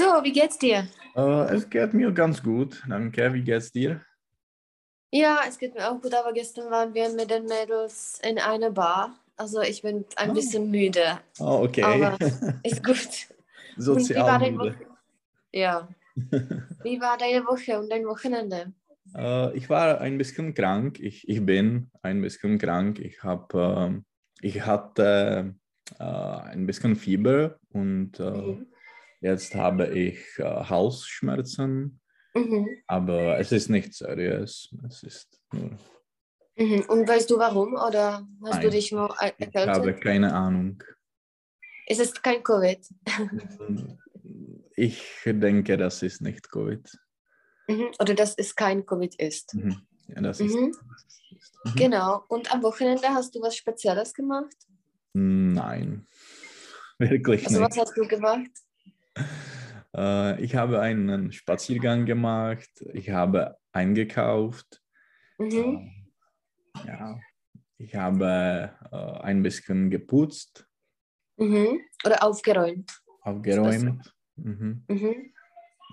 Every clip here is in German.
So, wie geht's dir? Äh, es geht mir ganz gut, danke. Wie geht's dir? Ja, es geht mir auch gut, aber gestern waren wir mit den Mädels in einer Bar. Also ich bin ein Ah. bisschen müde, Oh, okay. aber ist gut. Und wie war Sozial deine müde. Woche? Ja. Wie war deine Woche und dein Wochenende? Äh, ich war ein bisschen krank. Ich, ich bin ein bisschen krank. Ich, hab, ähm, ich hatte äh, ein bisschen Fieber und Mhm. Jetzt habe ich äh, Halsschmerzen, Mhm. aber es ist nicht seriös. Es ist nur, Mhm. Und weißt du warum? Oder hast du Nein. dich nur er- ich habe erkältet? keine Ahnung. Es ist kein Covid. Ich denke, das ist nicht Covid. Mhm. Oder dass es kein Covid ist. Mhm. Ja, das ist, Mhm. das ist mhm. Genau. Und am Wochenende hast du was Spezielles gemacht? Nein, wirklich Also was nicht. hast du gemacht? Äh, ich habe einen Spaziergang gemacht, ich habe eingekauft, Mhm. äh, ja, ich habe äh, ein bisschen geputzt, Mhm. Oder aufgeräumt? aufgeräumt. Mhm. Mhm.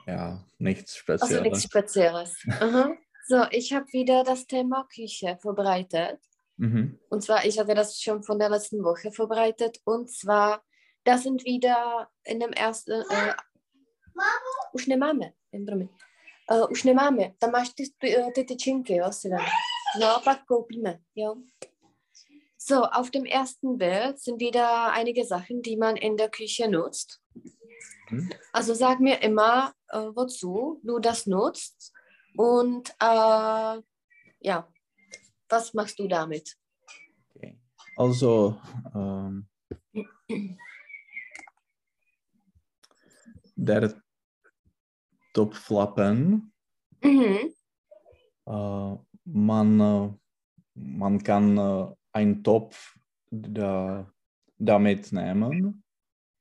Ja, nichts Also nichts Spezielles. Spezielles. So, ich habe wieder das Thema Küche vorbereitet. Mhm. Und zwar, ich hatte das schon von der letzten Woche vorbereitet. Und zwar, das sind wieder in dem ersten. Äh, už nemáme, jen promiň. Uh, už nemáme, tam máš ty, ty, eh, ty tyčinky, jo, si vem. No, pak koupíme, jo. So, auf dem ersten Bild sind wieder einige Sachen, die man in der Küche nutzt. Mhm. Also sag mir immer, äh, wozu du das nutzt und äh, ja, was machst du damit? Okay. Also, ähm, der Topflappen Mhm. Äh, man, äh, man kann äh, einen Topf da, damit nehmen.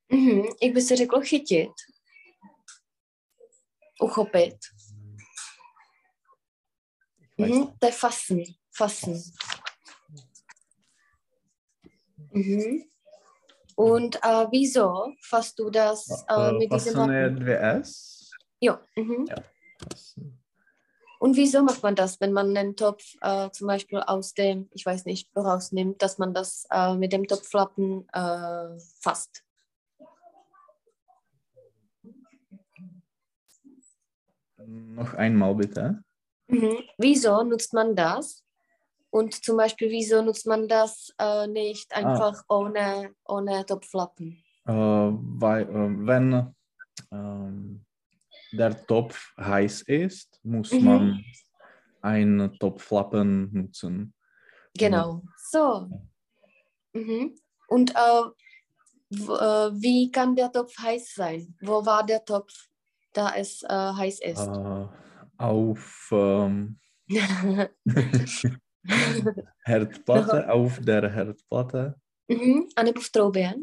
Mhm. Jak by se řeklo chytit? Uchopit. Mhm. To je fassen. Fassen. Mhm. Und äh, wieso fasst du das äh, Äh, mit diesem Fassen. Ja. Mhm. Fassen. Und wieso macht man das, wenn man einen Topf äh, zum Beispiel aus dem, ich weiß nicht, woraus nimmt, dass man das äh, mit dem Topflappen äh, fasst? Noch einmal bitte. Mhm. Wieso nutzt man das? Und zum Beispiel, wieso nutzt man das äh, nicht einfach ohne, ohne Topflappen? Äh, weil, äh, wenn ähm, der Topf heiß ist, muss Mhm. man einen Topflappen nutzen. Genau. So. Mhm. Und äh, äh, wie kann der Topf heiß sein? Wo war der Topf, da es äh, heiß ist? Äh, auf ähm, Herdplatte, auf der Herdplatte, mhm. V troubě?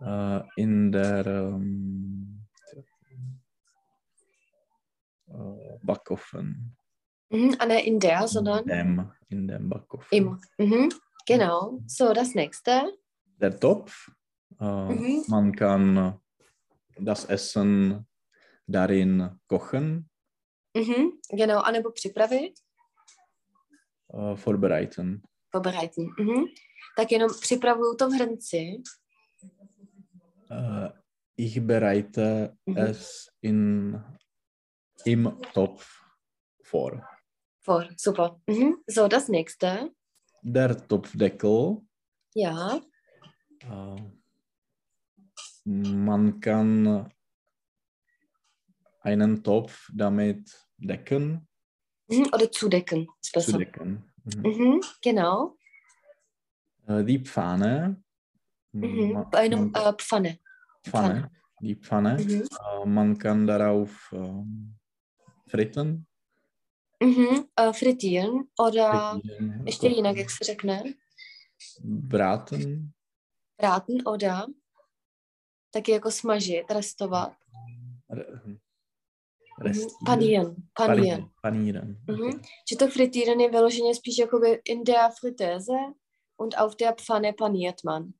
äh, in der ähm, äh, Backofen. Mhm. A ne in der, In sondern dem, in dem Backofen. im. Mhm. Genau. So, das nächste. Der Topf, äh, Mhm. man kann das Essen darin kochen, Mhm. Genau. A nebo připravit? äh, vorbereiten. Vorbereiten. Mhm. Tak jenom připravuju to v hrnci. Äh, ich bereite Mhm. es in, im Topf vor. Vor. Super. Mhm. So, das nächste. Der Topfdeckel, Ja. äh, man kann einen Topf damit decken, Mhm. Oder zudecken. Ist besser. zudecken. Mhm. Mhm. Genau. Äh, die Pfanne, Mhm. Bei einem äh, Pfanne. Pfanne, die Pfanne, Mhm. äh, man kann darauf ähm, fritten. Mhm. Äh, frittieren. Oder frittieren, ještě kochen, jinak, jak se řekne. braten, Braten oder taky jako smažit, restovat. re- Mhm. restieren, Panieren. Panieren. panieren. Mhm. Že to fritíren je vyloženě spíš jakoby in der Fritteuse und auf der Pfanne paniert man.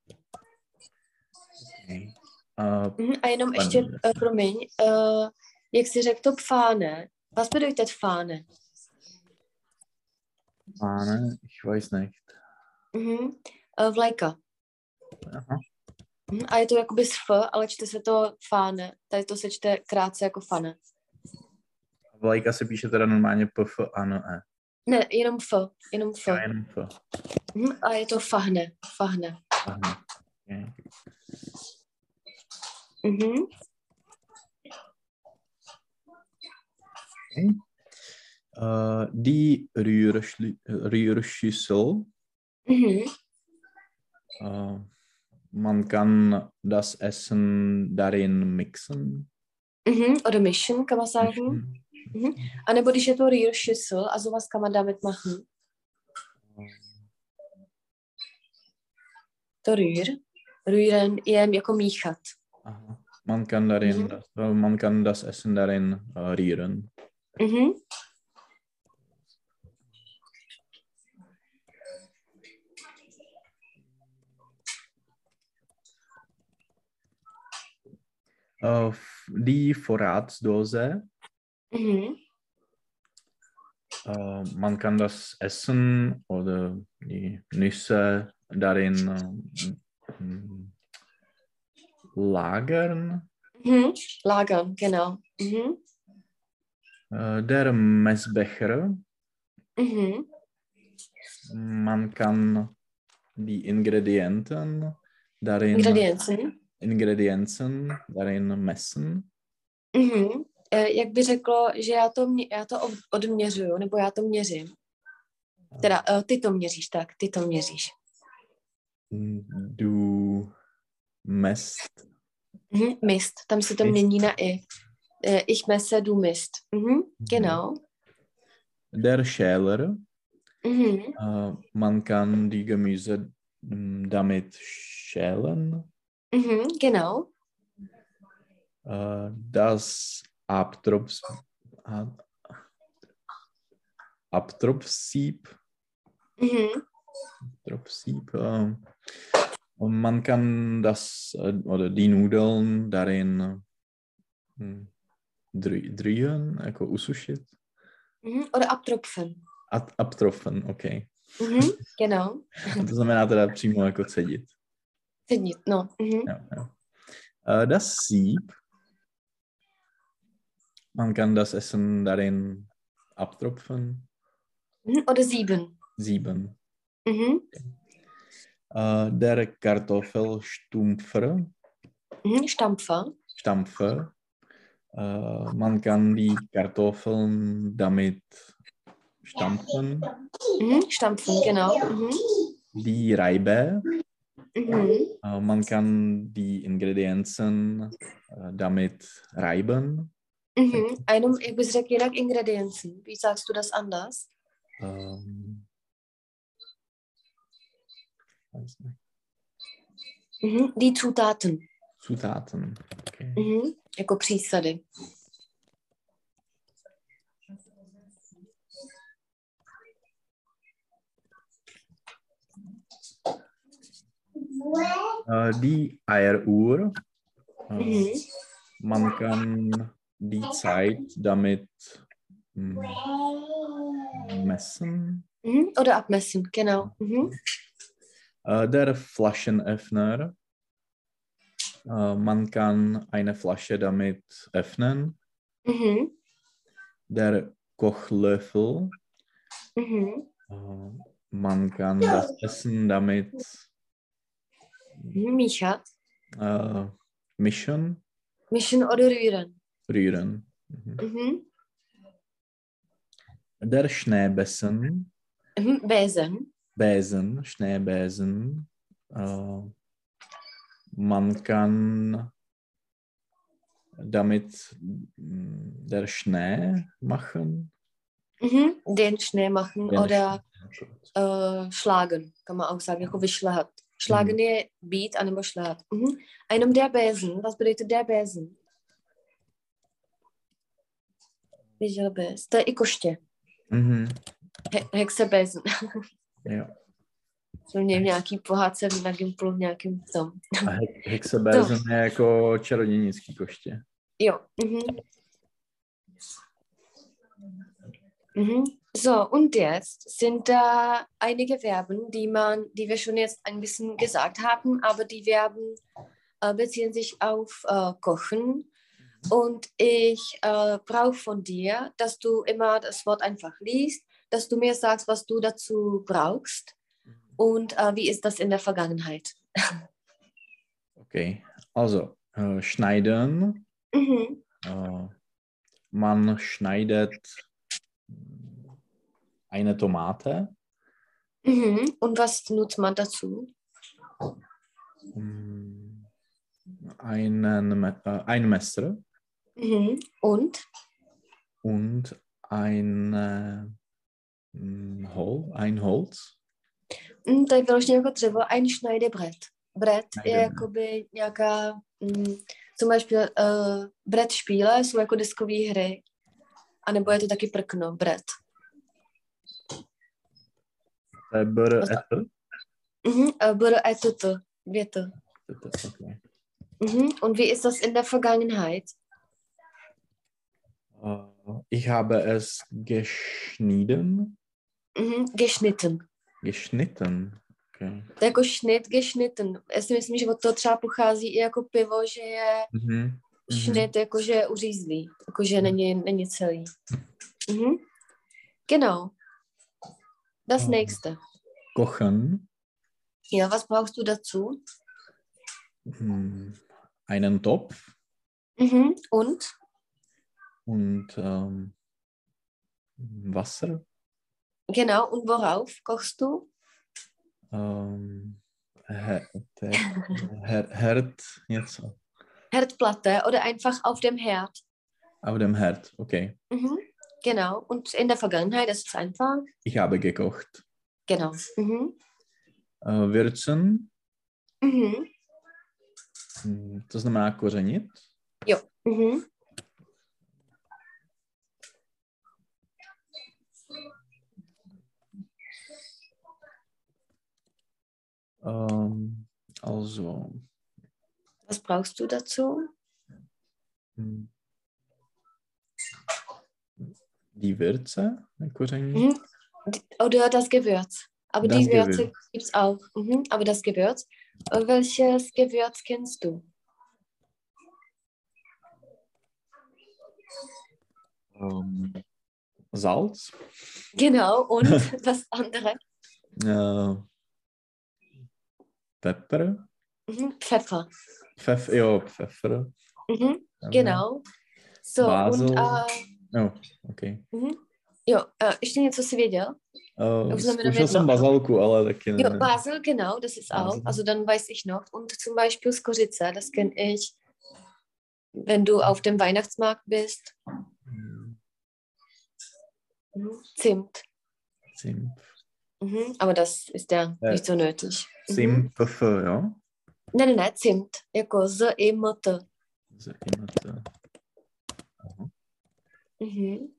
Okay. Uh, Mhm, A jenom ještě, Fahne. uh, promiň, uh, jak jsi řekl to pfáne, was bedeutet Fahne? Fahne, ich weiß nicht. Mhm. Uh, vlajka. Aha. Mhm. A je to jakoby s F, ale čte se to Fahne. Tady to se čte krátce jako Fane. Vlajka se píše teda normálně P, F, A, N, E. Ne, jenom F, jenom F. Já jenom F. Mhm. A je to Fahne, Fahne. Fahne. Okay. Mhm. Uh, die Rührschüssel, Mhm. uh, man kann das Essen darin mixen. Mhm. Oder mischen, kann man sagen. Mischen. A nebo když je to Rührschüssel, also was kann man damit machen? To rühr. Rühren je jako míchat. Aha. Man kann darin, Mhm. das, man kann das Essen darin äh, rühren. Mhm. Äh, f- die Vorratsdose, Mhm. äh, man kann das Essen oder die Nüsse darin äh, m- lagern. Mhm. Lagern, genau. Mhm. Äh, der Messbecher, Mhm. man kann die Ingredienten darin, Ingredienzen. Ingredienzen darin messen. Mhm. Eh, Jak by řeklo, že já to, mě, já to od- odměřuju, nebo já to měřím. Teda, eh, ty to měříš, tak, ty to měříš. Du messt Mhm. Mist, tam se to Mist. mění na i. Eh, Ich messe, du misst. Mhm. Genau. der Schäler, Mhm. äh, man kann die Gemüse mm, damit schälen. Mhm. Genau. Äh, das Abtropf, Ab- Abtropfsieb, Mhm. Abtropfsieb, äh, und man kann das äh, oder die Nudeln darin drühen, jako usušit. Mhm. Oder abtropfen. Ab- Abtropfen, okay. Mhm. Genau. To znamená teda přímo jako cedit. Cednit, no. Mhm. Ja, ja. Äh, das Sieb, man kann das Essen darin abtropfen, Mhm. Oder sieben. sieben. Mhm. Äh, der Kartoffelstumpfer, Mhm. Stampfer. Stampfer, man kann die Kartoffeln damit stampfen. Mhm. Stampfen, genau. Mhm. Die Reibe, Mhm. äh, man kann die Ingredienzen äh, damit reiben. Mhm. Bys řekl jinak Ingredienzen. Wie sagst du das anders? Ähm, weiß nicht. Mhm. Die Zutaten. Zutaten. Okay. Mhm. Jako přísady. Äh, die Eieruhr. Mhm. Man kann die Zeit damit mm, messen. Mhm. Oder abmessen, genau. Mhm. Äh, der Flaschenöffner. Äh, man kann eine Flasche damit öffnen. Mhm. Der Kochlöffel. Mhm. Äh, man kann das Essen damit. Míchat. äh, mischen, Mischen oder rühren. rühren. Mhm. Mhm. Der Schneebesen. Mhm. Besen. Besen, Schneebesen. Äh, man kann damit der Schnee machen. Mhm. Den Schnee machen Den oder Schnee. äh, schlagen, kann man auch sagen, jako vyšlehat. Schlagen Mhm. je být, anebo šlehat. Mhm. A jenom der Besen, was bedeutet der Besen? Viděl bys. To je i koště. Mhm. He- Hexebesen. Ja. Měli v nějaký pohádce na Gimplu, v nějakým tom. A He- Hexabezen je jako čarodějnický koště. Jo. Mhm. Mhm. So, und jetzt sind da einige Verben, die man, die wir schon jetzt ein bisschen gesagt haben, aber die Verben äh, beziehen sich auf äh, Kochen. Und ich äh, brauche von dir, dass du immer das Wort einfach liest, dass du mir sagst, was du dazu brauchst und äh, wie ist das in der Vergangenheit. Okay, also äh, schneiden. Mhm. Äh, man schneidet eine Tomate. Mhm. Und was nutzt man dazu? mm, Einen, äh, ein Messer Mhm. Und? und ein, äh, Hol, ein Holz. Mm, to je vyloženě jako dřevo, ein Schneidebrett. Brett je Schneidebrett. jakoby nějaká, mm, zum Beispiel uh, Brett špíle jsou jako deskové hry. A nebo je to taky prkno, Brett. To je br, et, Mhm. Etut, věto. okay. Mhm. Und wie ist das in der Vergangenheit? Äh, ich habe es geschnitten. Mhm. Geschnitten. Geschnitten. Okay. To je jako šnit, geschnitten. Já si myslím, že od toho třeba pochází i jako pivo, že je Mhm. Mhm. šnit, jako že je uřízlý, jako že není, není celý. Mhm. Genau. Das Mhm. nächste. Kochen. Ja, was brauchst du dazu? Hm, einen Topf Mhm. Und? und ähm, Wasser. Genau. Und worauf kochst du? Ähm, Her der- Her Herd jetzt Herdplatte oder einfach auf dem Herd. auf dem Herd. Okay. Mhm. Genau. Und in der Vergangenheit ist es einfach. Ich habe gekocht. Genau. Mhm. Äh, würzen, Mhm. hm, to znamená kořenit. Mhm. Ähm, also, Was brauchst du dazu? die Würze. Mhm. Oder das Gewürz. Aber Das die Würze gibt es auch. Mhm. Aber das Gewürz. Welches Gewürz kennst du? Ähm, Salz. Genau. Und das andere? Äh, Pfeffer. Mhm. Pfeffer. Pfeffer, ja, Pfeffer. Mhm. Genau. So, Basil. und äh, Jo, OK. mhm. jo, äh, ještě něco si věděl? Uh, jsem bazalku, ale taky ne. Jo, Basel, genau, das ist auch. Basel. Also dann weiß ich noch. Und zum Beispiel Skorica, das kenne ich, wenn du auf dem Weihnachtsmarkt bist. Hm, Mhm. Zimt. Zimt. Mhm. Aber das ist ja Äh, nicht so nötig. Mhm. Zimt, Pfeffer, ja. Ne, ne, ne, Zimt. Jako z i m t. Immer so. Aha. Mhm.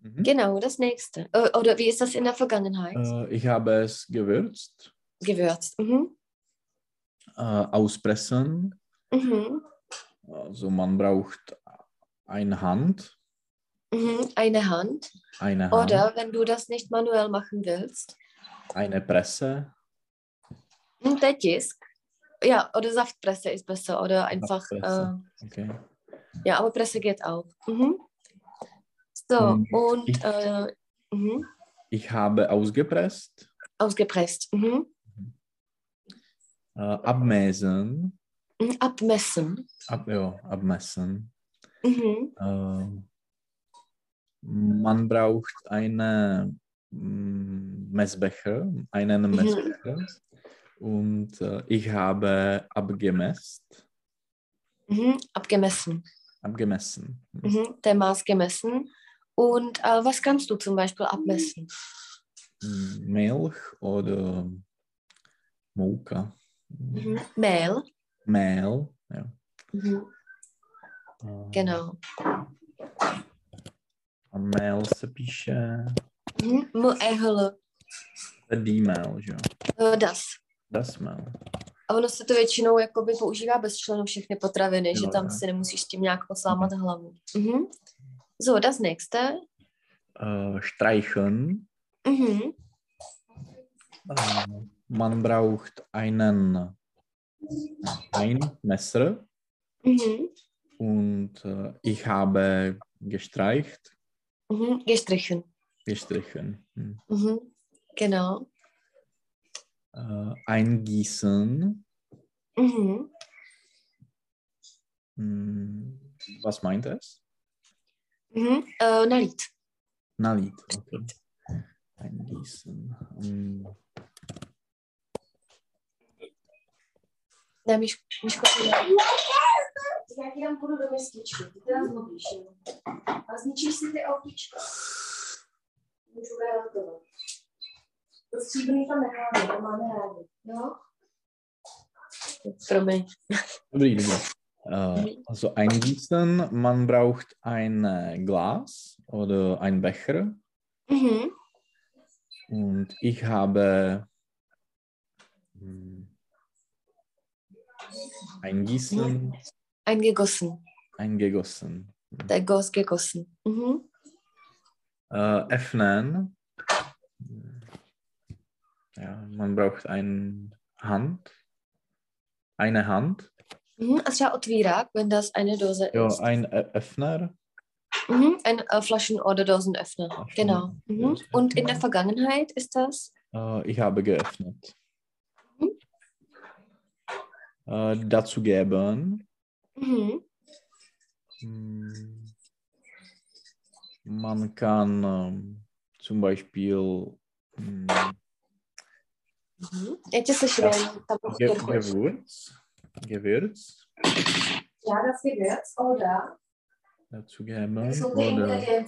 Mhm. Genau, das nächste. Oder wie ist das in der Vergangenheit? Äh, ich habe es gewürzt, Gewürzt. Mhm. äh, auspressen. Mhm. Also man braucht eine Hand. Mhm. Eine Hand. Eine Hand. Oder wenn du das nicht manuell machen willst, Eine Presse. der Tisk. Ja, oder Saftpresse ist besser. Oder einfach, äh. Okay. ja, aber Presse geht auch. Mhm. So, Und und ich- äh, mhm. Ich habe ausgepresst, ausgepresst. Mhm. äh, abmessen. Mhm. Abmessen. Ab, ja, abmessen. Mhm. Ähm, man braucht eine mm, Messbecher, einen Mhm. Messbecher. Und äh, ich habe abgemesst, Mhm. Abgemessen. abgemessen. Mhm. Der Maß gemessen. Und äh, was kannst du zum Beispiel abmessen? Mm, Milch oder Moka. Mhm. Mehl. Mehl, ja. Mhm. Äh, Genau. A mail se píše Mhm. M-E-H-L. D-mail, že jo. Das. Das mal. A ono se to většinou jakoby používá bez členu všechny potraviny, Jo, že tam jo. si nemusíš s tím nějak poslámat hlavu. Mhm. So, das nächste. Uh, streichen. Mhm. Uh, man braucht einen ein Messer Mhm. und uh, ich habe gestreicht, Mhm. Gestrichen. gestrichen. Hm. Mhm. Genau. Uh, eingießen. Mhm. Hm, Was meint es? Mhm. Uh, nalít. Nalít. Okay. Eingießen. To stříbrný tam necháme, to máme rádi, jo? Promiň. Dobrý, dobrý. Uh, also eingießen, man braucht ein äh, Glas oder ein Becher Mhm. und ich habe hm, eingießen, Eingegossen. eingegossen. Der Goss gegossen. Mhm. Äh, öffnen. Ja, man braucht eine Hand. Eine Hand. Mhm. A třeba otvírák, wenn das eine Dose Ja, ist. ein Ö- Öffner. Mhm. Ein äh, Flaschen- oder Dosenöffner. Flaschen- Genau. Mhm. Und in der Vergangenheit ist das? Äh, ich habe geöffnet. Äh, dazu geben. Mhm. hm, Man kann ähm, zum Beispiel hm, Mhm. Ge prostě pojď. Gewürz. Gewürz Já das Gewürz, oder? dazu geben. ty Oder äh,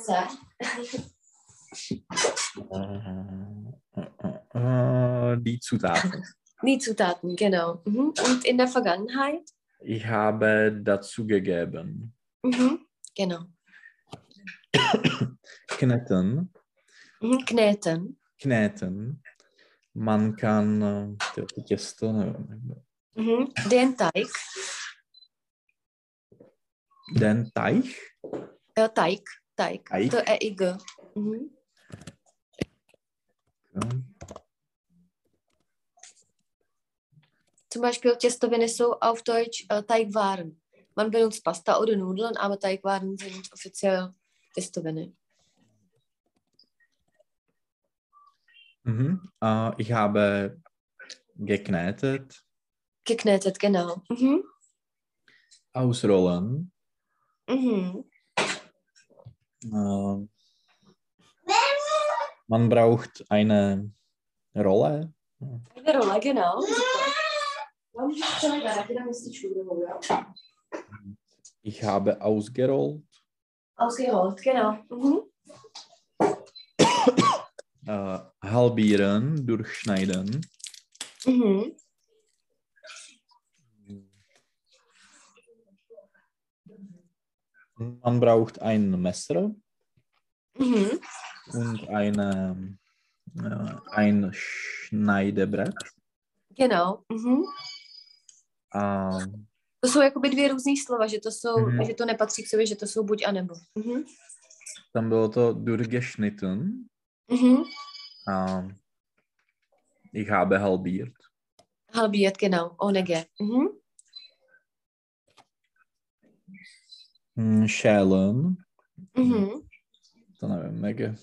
äh, äh, die Zutaten. Die Zutaten, genau. Mhm. Und in der Vergangenheit? Ich habe dazu gegeben. Mhm. Genau. Kneten. Mhm. Kneten. Kneten. Man kann äh, to těsto, nevím, Mhm. Den Teig. den Teich. Äh, Teig. Teig. Teig. To EIG. Mhm. Ja. Zum Beispiel Těstoviny jsou auf Deutsch äh, Teigwaren. Man benutzt Pasta oder Nudeln, aber Teigwaren sind offiziell Těstoviny. Mhm. Äh, ich habe geknetet, Geknetet, genau. Mhm. ausrollen. Mhm. Äh, man braucht eine Rolle. Eine Rolle, genau. Super. Ich habe ausgerollt. Ausgerollt, genau. Mhm. Äh, halbieren, durchschneiden. Mhm. Man braucht ein Messer Mhm. und eine, äh, ein Schneidebrett. Genau. Mhm. Ähm, To jsou jakoby dvě různý slova, že to jsou, Mhm. že to nepatří k sobě, že to jsou buď a nebo. Mhm. dann bylo to durchgeschnitten. Mhm. Ähm, ich habe halbiert. Halbiert, genau, ohne G. Mhm. Hm, Schälen. Mhm. To nevím, jak je.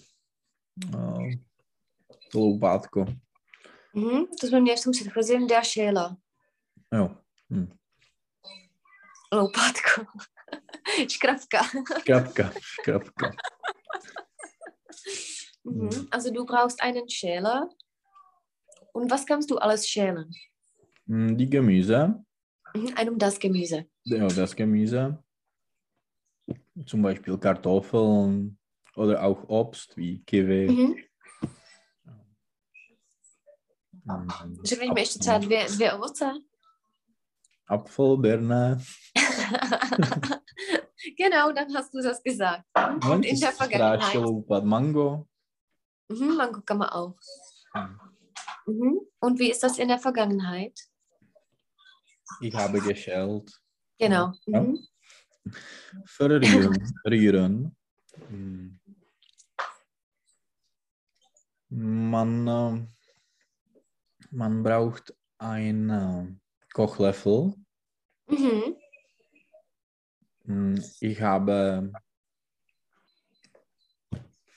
Uh, loupátko. Mhm. To jsme měli v tom předchozím der Schäler. Jo. Hm. Loupátko. Škrabka. Škrabka. Škrabka. Mhm. Mhm. Also du brauchst einen Schäler. Und was kannst du alles schälen? Hm, Die Gemüse. Mhm. Ein um das Gemüse. Ja, das Gemüse. Zum Beispiel Kartoffeln oder auch Obst wie Kiwi. Mhm. hm, mi ještě třeba dvě, dvě ovoce? Apfel, Birne. genau, dann hast du das gesagt. No, Und in der Vergangenheit. Mango. Mhm, Mango kann man auch. Hm. Mhm. Und wie ist das in der Vergangenheit? Ich habe geschält. Genau. Ja. Mhm. Verrühren. Rühren. Hm. Man, äh, man braucht einen Kochlöffel. Mhm. Hm, Ich habe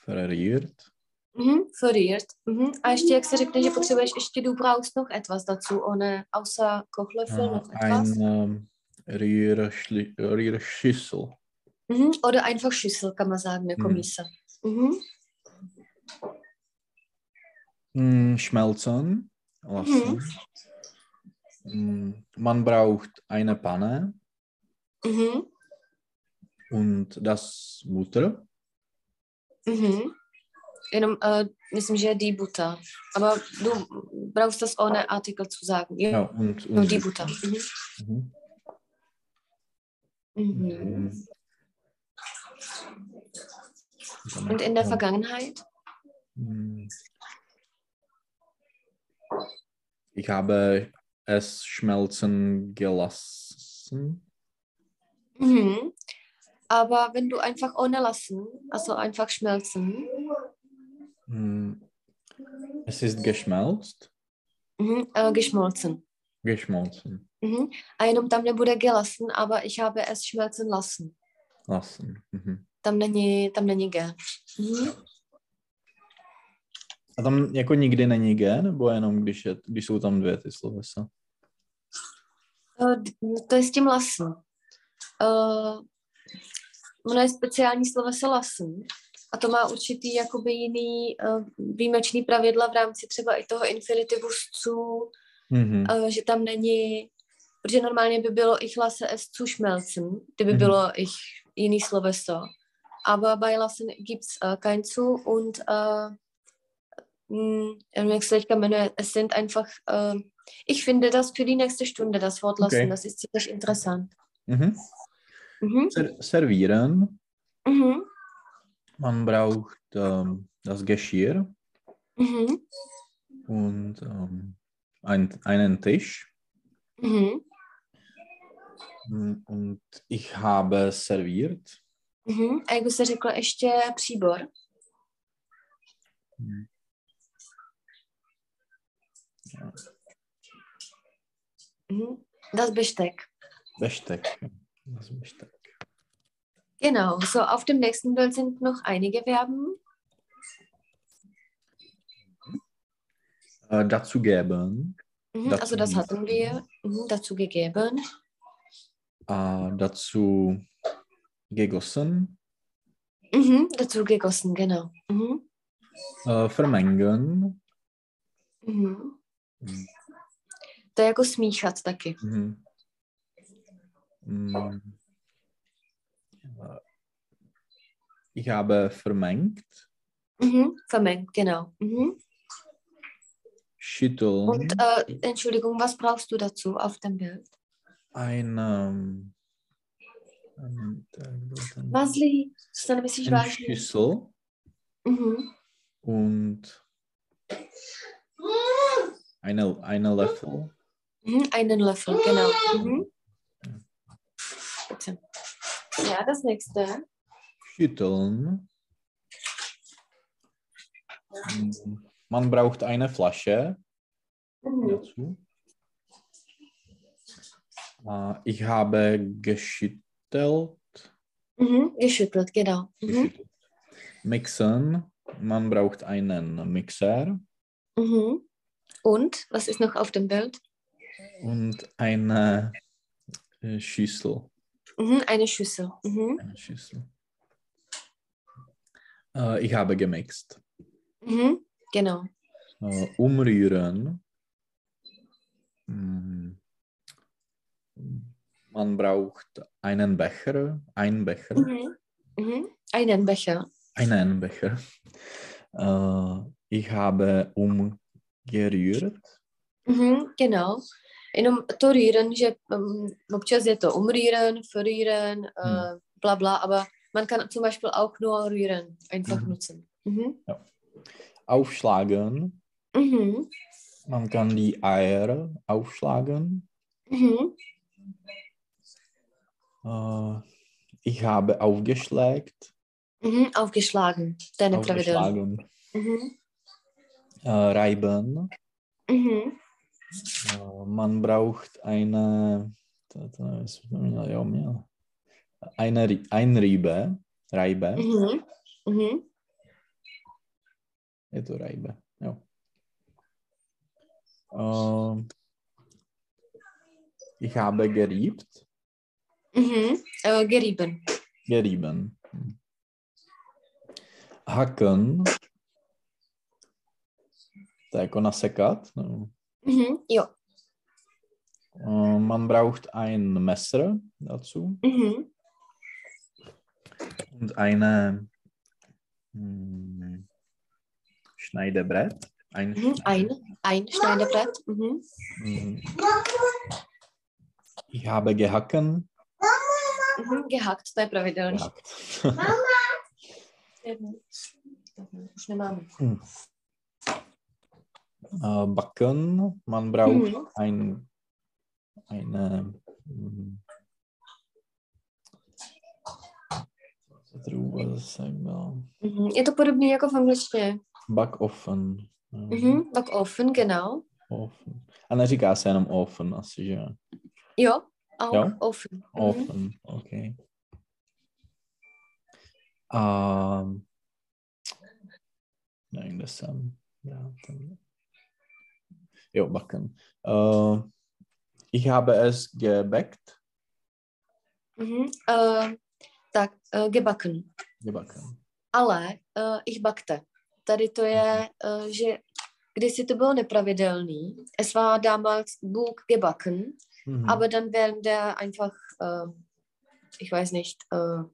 verrührt. Mhm. Verrührt. Mhm. A ještě jak se řekne, že potřebuješ ještě du brauchst noch etwas dazu, ohne außer Kochlöffel Äh, noch etwas. ein ähm, Rührschli- Rührschüssel. Mhm. Oder einfach Schüssel, kann man sagen, jako Mhm. Mhm. Hm, Schmelzen lassen. Hm, Man braucht eine Panne Mhm. und das Butter. Mhm. Jenom, uh, myslím, že die Butter. Aber du brauchst das ohne Artikel zu sagen. Ja, Ja, und, nur und die Butter. Mhm. Mhm. Mhm. Mhm. Und in der. Vergangenheit? Hm. Ich habe es schmelzen gelassen. Mhm. Aber wenn du einfach ohne lassen, also einfach schmelzen, Hm. Es ist geschmelzt. mhm, äh, geschmolzen. Geschmolzen Mhm. Jenom tam nebude gelassen, aber ich habe es schmelzen lassen. lassen. Mhm. Tam není, tam není G. Mhm. A tam jako nikdy není G, nebo jenom když, je, když jsou tam dvě ty slovesa? D- To je s tím lassen. Uh, ono je speciální sloveso lassen. A to má určitý jakoby jiný uh, výjimečný pravidla v rámci třeba i toho infinitivu zu, Mhm. uh, že tam není, protože normálně by bylo ich lasse es zu schmelzen, kdyby Mhm. bylo ich jiný sloveso. Aber bei lassen gibt's uh, kein zu und uh, mh, jak se teďka jmenuje, es sind einfach, uh, ich finde das für die nächste Stunde, das Wort lassen, Okay. das ist ziemlich interessant. Mhm. Mhm. Ser servieren. Mhm. Man braucht ähm, das Geschirr Mhm. und ähm, ein, einen Tisch. Mhm. Mm, Und ich habe serviert. Mhm. A jak by se řeklo ještě příbor? Mhm. Ja, Mhm. Das Besteck. Besteck. Das Besteck. Genau, so auf dem nächsten Bild sind noch einige Verben. Äh, dazu geben. Mhm. Dazu Also das hatten wir mhm. dazu gegeben. Äh, dazu gegossen. Mhm. Dazu gegossen, genau. Mhm. Äh, vermengen. To je jako smíchat taky. Mm. Äh, Ich habe vermengt. Mhm. Vermengt, genau. Mhm. Schütteln. Und äh, Entschuldigung, was brauchst du dazu auf dem Bild? ein, ähm, ein, ein, to nemyslíš ein? Schüssel Mhm. und eine, eine Löffel. Mhm. Einen Löffel, genau. Mhm. Bitte. Ja, das nächste. Schütteln. Man braucht eine Flasche Mhm. dazu. Äh, Ich habe geschüttelt. Mhm. Geschüttelt, genau. Geschüttelt. Mixen. Man braucht einen Mixer. Und was ist noch auf dem Bild? Und eine äh, Schüssel. Mhm. Eine Schüssel. Mhm. Eine Schüssel. Äh, ich habe gemixt. Mhm. Genau. Äh, umrühren. Mm. Man braucht einen Becher, einen Becher, Mhm. Mhm. Einen Becher. einen Becher. Äh, ich habe umgerührt. Mhm. Genau. Jenom to rühren, že um, občas je to umrühren, verrühren, äh, bla bla, aber man kann zum Beispiel auch nur rühren einfach Mhm. nutzen. Mhm. Aufschlagen. Mhm. Man kann die Eier aufschlagen. Mhm. Äh, ich habe aufgeschlägt. Mhm. Aufgeschlagen. Pravidelný. aufgeschlagen. Mhm. Äh, reiben. Mhm. Äh, man braucht eine, to- to nevím, jestli jsme měli, jo, měl. Eine, ein Reibe. Reibe. Mhm. Mhm. Je to Reibe, jo. Äh, ich habe geriebt. Mhm. Äh, gerieben. Gerieben. Hacken. To je jako nasekat. No. Mhm. Jo. Äh, man braucht ein Messer dazu Mhm. und eine hm, Schneidebrett. Ein Mhm. Ein. Ein Schneidebrett. Mhm. Mhm. Ich habe gehacken. Gehackt, to je pravidelný. Gehackt. Mhm. Už nemáme. Äh, backen. Man braucht Mhm. ein, eine hm, co to vůbec zase bylo? Mhm. Je to podobné jako v angličtině. Backofen. Mhm. Tak offen, genau. Ofen. A neříká se jenom ofen asi, že? Jo, auch Jo? offen. Mhm. Ofen, ok. A nevím, kde jsem. Já tam... Jo, backen. Uh, ich habe es gebackt. Mhm. Äh, tak, äh, gebacken. Gebacken. Ale uh, ich backte. Tady to je, uh, že kdysi to bylo nepravidelný. Es war damals Bug gebacken, Mhm. aber dann während der einfach, ich weiß nicht, mh,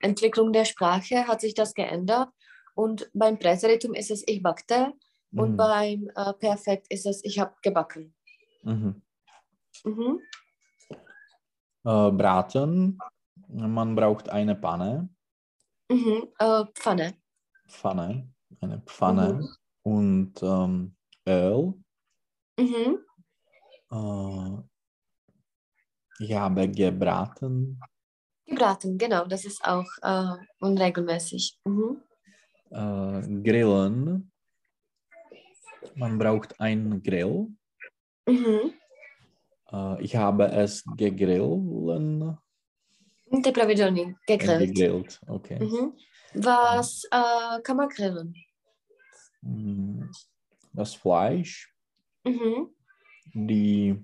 Entwicklung der Sprache hat sich das geändert und beim Präteritum ist es ich backte und Mhm. beim uh, Perfekt ist es ich habe gebacken. Mhm. Mhm. Äh, braten. Man braucht eine Panne. Mhm. Uh, Pfanne. Pfanne. Eine Pfanne. Mhm. Und ähm, Öl. Mhm. Äh, ich habe gebraten. Gebraten, genau, das ist auch uh, unregelmäßig. Mhm. Äh, grillen. Man braucht einen Grill. Mhm. Äh, ich habe es gegrillen. Pravidelný, Äh, gegrillt. gegrillt. Okay. Mhm. Was äh, kann man grillen? Mm, Das Fleisch, Mhm. die,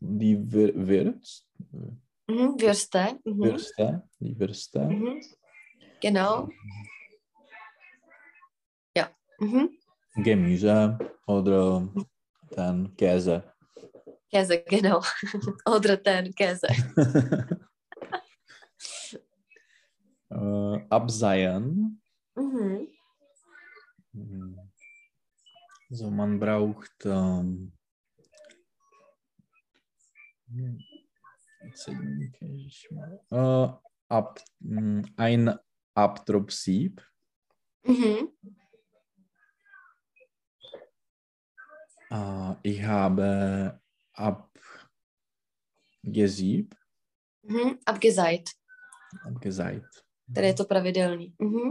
die Würz, Mhm. Würste. Mhm. Würste, die Würste. Mhm. Genau. Ja. Mhm. Gemüse oder dann Käse. Käse, genau. Oder ten Käse. äh, abseihen. Mhm. Mm. Also man braucht ähm, mal, äh, ab, mm, ein Abtropfsieb. Mhm. Äh, ich habe abgesiebt, Mhm. Abgeseit. abgeseit. Tady je to pravidelný. Mhm.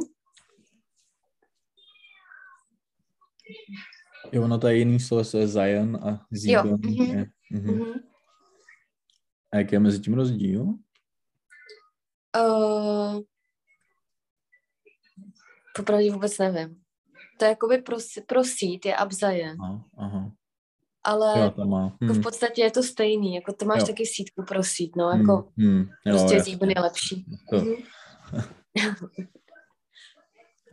Jo, no to je jiný slovo, je zajen a zíben. mhm. je- mhm. Mhm. A jaký je mezi tím rozdíl? Uh, popravdě vůbec nevím. To je jakoby prosít, je abzajen, Aha, aha. ale Jo, to má. jako Hm, v podstatě je to stejný, jako to máš Jo. taky sítku prosít, no, hm, jako hm, jo, prostě zíben je lepší. To. Mhm.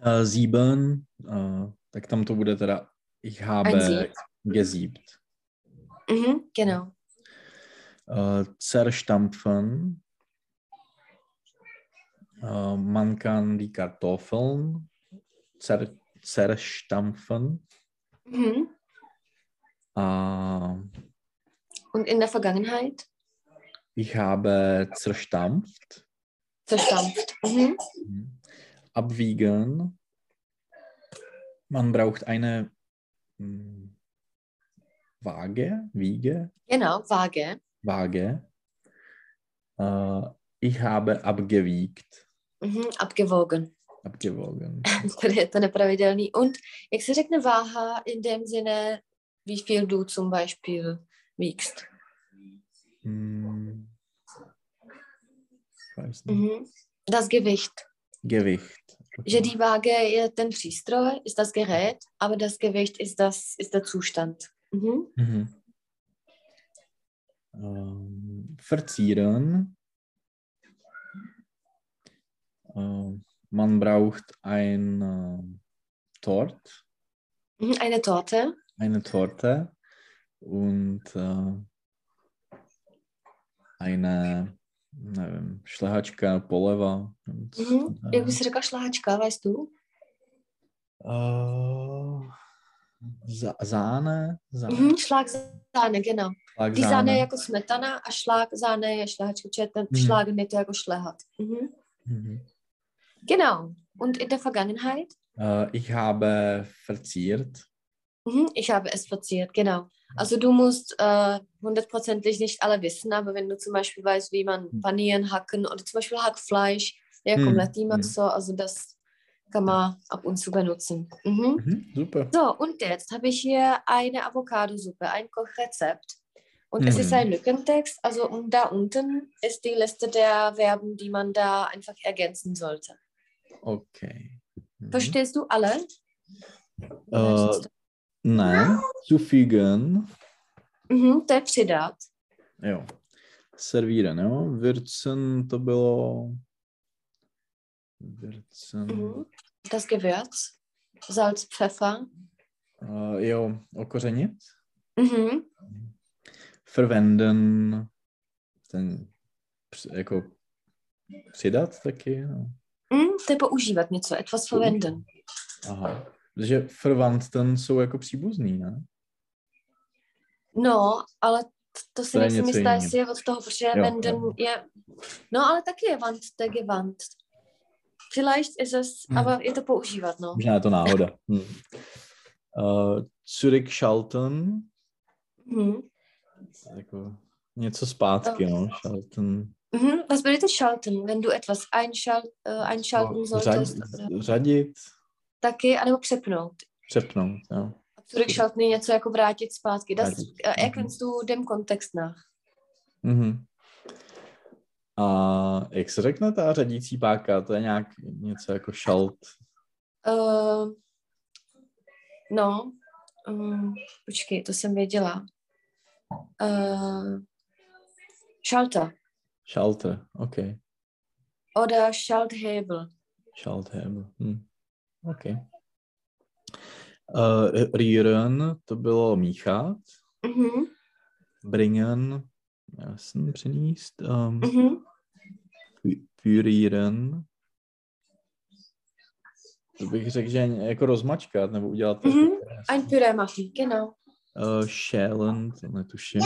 Uh, sieben, uh, tak tam to bude teda ich habe gesiebt. Mhm, genau. Uh, zerstampfen. Uh, man kann die Kartoffeln zer, zerstampfen. Mhm. Uh, Und in der Vergangenheit? ich habe zerstampft. Zerstampft. Mhm. abwiegen. Man braucht eine hm, Waage, Wiege, Genau, Waage. Waage. Äh, ich habe abgewiegt, Mhm, abgewogen. abgewogen. To je to nepravidelný. Und jak se řekne váha in dem Sinne, wie viel du zum Beispiel wiegst? Hm. Mhm. Das Gewicht. Gewicht. Že die Waage je ten přístroj, ist das Gerät, aber das Gewicht ist, das, ist der Zustand. Mhm. Mhm. Ähm, verzieren. Ähm, man braucht ein ähm, Tort, Mhm. Eine Torte. eine Torte und äh, eine nevím, šlehačka, poleva. und, Mhm. äh, Jak bys řekla šláčka, weißt du? äh, Sa- Sahne, Sahne, Mhm. Schlag Sahne, genau. Schlag Die Sahne Sahne. je jako smetana a šlák Sahne je šlehačka, čiže ten Mhm. je to jako šlehat. Mhm. Mhm. Genau. Und in der Vergangenheit? Äh, ich habe verziert. Mhm. Ich habe es verziert, genau. Also du musst äh, hundertprozentig nicht alle wissen, aber wenn du zum Beispiel weißt, wie man panieren, hacken oder zum Beispiel Hackfleisch, ja, Mhm. komplett Mhm. so, also das kann man ab und zu benutzen. Mhm. Mhm. Super. So, und jetzt habe ich hier eine Avocadosuppe, ein Kochrezept. Und es ist Mhm. ein Lückentext, also und da unten ist die Liste der Verben, die man da einfach ergänzen sollte. Okay. Mhm. Verstehst du alle? Äh, ne, zufügen. Mhm, to je přidat. Jo. Servíren, jo. Würzen to bylo... Würzen. Mhm. Das Gewürz, Salz, Pfeffer. Uh, jo, okořenit. Mhm. Verwenden. Ten, jako přidat taky. No. Mhm, to je používat něco, etwas verwenden. Aha. Protože verwandten jsou jako příbuzný, ne? No, ale to si nejsem jistá, jestli je od toho, protože Jo, wenden jo. je... No, ale taky je Wand, tak je Wand. Vielleicht ist es, Mhm. aber je to používat, no. Možná je to náhoda. Hm. Uh, zurückschalten. Mhm. Jako něco zpátky, no. Schalten. Mhm. Was bedeutet schalten? Wenn du etwas einschal äh, einschalten No, solltest, řad, oder řadit, taky, anebo přepnout. přepnout, jo. Zurückschalten je něco jako vrátit zpátky. Das Vrátit. äh, erkennst du dem Kontext nach. Mhm. A jak se řekne ta řadící páka? To je nějak něco jako šalt. Uh, no, um, počkej, to jsem věděla. Uh, Schalter Schalter, OK. oder Schalthebel. Schalthebel. Hm. OK. Uh, rühren, to bylo míchat. Mhm. Bringen, jasný, přinést. Um, Mhm. pü- pürieren. To bych řekl, že jako rozmačkat nebo udělat to. Mhm. Ein Püree machen, genau. Uh, schälen, to netuším.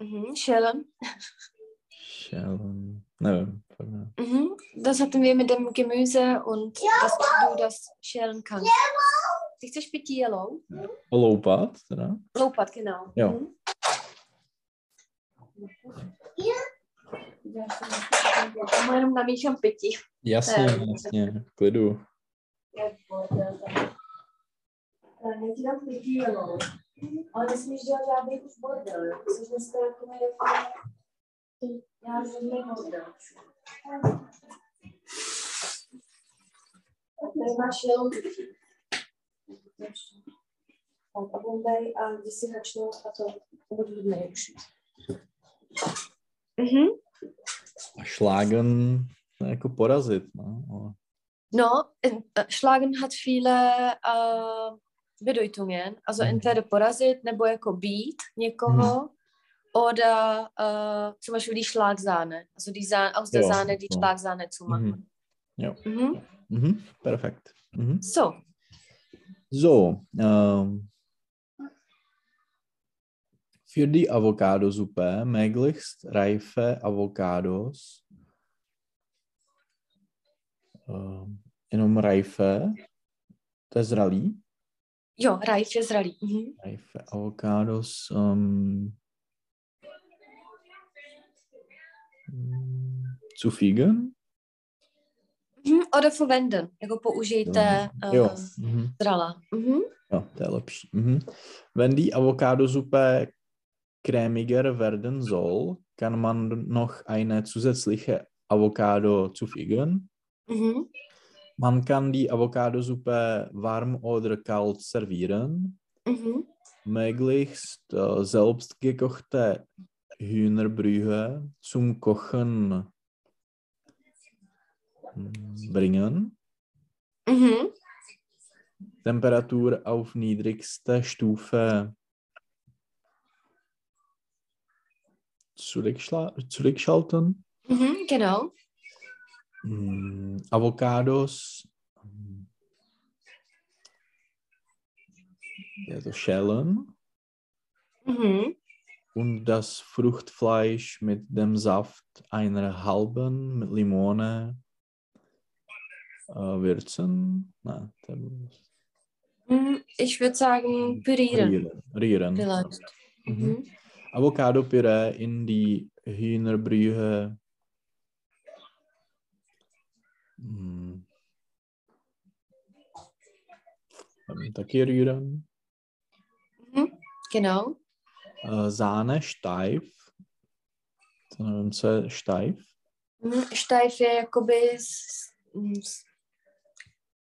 Mhm. Schälen. Schälen, nevím. fakt ne. Mhm. Das hatten wir mit dem Gemüse und dass du das schälen kannst. Ty chceš pití jelou? Loupat, teda. Loupat, genau. Jo. Mhm. Já mu jenom namíchám pití. Jasně, Ne. jasně, v klidu. Já ti dám pití jelou. Ale nesmíš dělat žádný už bordel, jo? Jsi dneska jako jako... Já žádný bordel. Tady máš jelou pití. Tak a bombej a když si hačnou a to budu už. Mhm. A schlagen, je jako porazit, no. No, in, äh, schlagen hat viele äh, Bedeutungen. Also Mhm. entweder porazit nebo jako být někoho oder äh, zum Beispiel die Schlagsahne. Also die Sahne, aus der Ja, Sahne die so. Schlagsahne zu machen. Mhm. Ja. Mhm. Mhm, perfekt. Mhm. So, So, ähm, für die Avocadosuppe möglichst reife Avocados uh, jenom rajfe, to je zralý. Jo, rajf je zralý. Mhm. Rajfe, avokádos, um, mm, zu figen. Mhm. Oder verwenden, jako použijte Jo. uh, Mhm. zrala. Mhm. Ja, to je lepší. Mhm. Wenn die Avocadosuppe cremiger werden soll, kann man noch eine zusätzliche Avocado zufügen. Mhm. Man kann die Avocadosuppe warm oder kalt servieren. Mhm. Möglichst äh, selbst gekochte Hühnerbrühe zum Kochen mm, bringen. Mhm. Temperatur auf niedrigste Stufe zurückschalten. Mhm. Genau. Mm, Avocados also schälen Mhm. und das Fruchtfleisch mit dem Saft einer halben Limone äh. Na, das- Mhm. Ich würde sagen, pürieren. Rieren. Rieren. Vielleicht. Mhm. Mhm. Avocado-Püree in die Hühnerbrühe. Ähm, Taky rühren. Mhm. Genau. Äh, Sahne steif. To nevím, co je steif. Mhm. Steif je jakoby... s- s-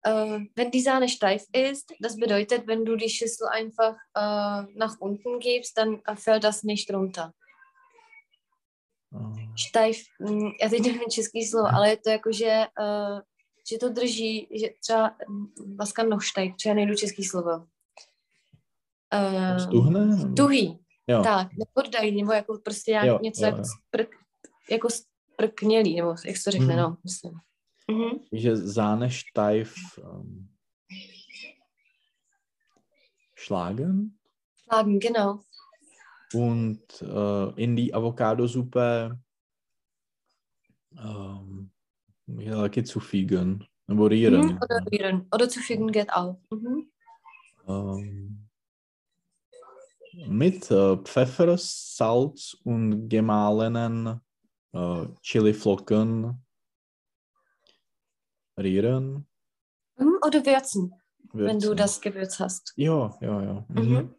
Äh, wenn die Sahne steif ist, das bedeutet, wenn du die Schüssel einfach äh, nach unten gibst, dann fällt das nicht runter. Äh, Steif, mm, já teď nevím český slovo, ale je to jako, že, uh, že to drží, že třeba Vaska noštajk, třeba nejdu český slovo. Uh, Stuhne? nebo- Tuhý, Jo. tak, nepoddají, nebo jako prostě jak Jo, něco jo, jako, jo. sprk, jako sprknělý, nebo jak se to řekne, Mhm. no, myslím. Mhm. Že Sahne steif ähm, schlagen Schlagen, genau. und äh, in die Avocadosuppe ähm, ja, zufügen. Rieren. Mhm. Oder rühren. Oder zufügen geht auch. Mhm. Ähm, mit äh, Pfeffer, Salz und gemahlenen äh, Chiliflocken rieren. Mhm. Oder würzen, wenn du würzen. das Gewürz hast. Ja, ja, ja. Mhm.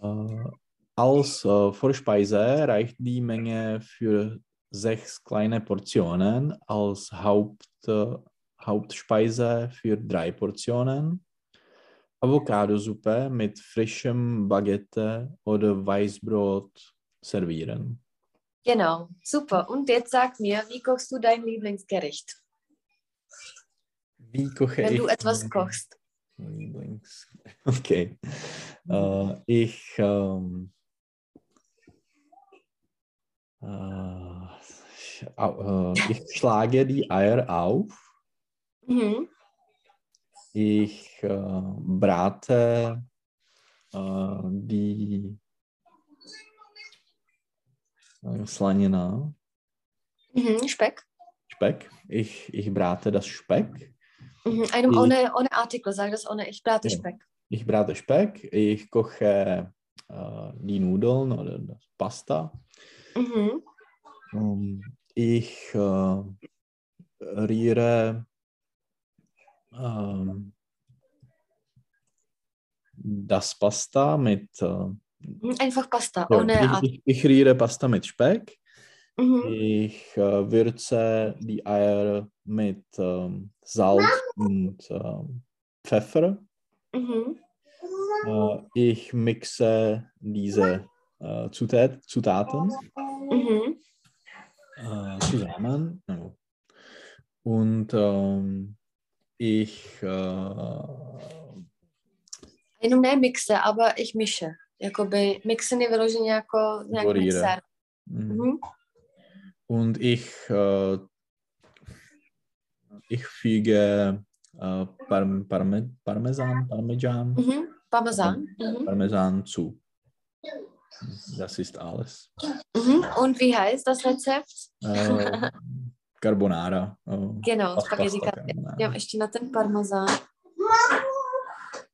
Mhm. Äh, als äh, Vorspeise reicht die Menge für sechs kleine Portionen, als Haupt, äh, Hauptspeise für drei Portionen. Avocadosuppe mit frischem Baguette oder Weißbrot servieren. Genau, super. Und jetzt sag mir, wie kochst du dein Lieblingsgericht, Wie koche wenn ich du etwas kochst? Lieblings okay. Äh, ich, ähm, äh, sch- au- äh, ich schlage die Eier auf. Mhm. Ich äh, brate äh, die äh, Slanina, Mhm. Speck. Speck. Ich, ich brate das Speck. Mhm. Einem Ich- ohne, ohne Artikel, sag das ohne, ich brate. Speck. Ich brate Speck. Ich koche äh, die Nudeln oder das Pasta. Mhm. Ähm, ich äh, rühre ähm, das Pasta mit äh, Mhm. Einfach Pasta, ohne ich, Artikel. ich, ich rühre Pasta mit Speck. Mhm. Ich äh, würze die Eier mit ähm, Salz und ähm, Pfeffer. Mhm. Äh, ich mixe diese äh, Zutat Zutaten Mhm. äh, zusammen. Und ähm, ich äh, Jenom ne mixe, aber ich mische. Jakoby mixen je vyloženě jako nějak Varíruje. mixer. mm, Mhm. Und ich äh, ich füge äh, Parm Parme Parmesan Parmesan Mhm. Parmesan. Mhm. Parmesan zu. Das ist alles. Mhm. Und wie heißt das Rezept? Äh, carbonara. Uh, Genau, Spaghetti carbonara. Já ještě na ten parmezán.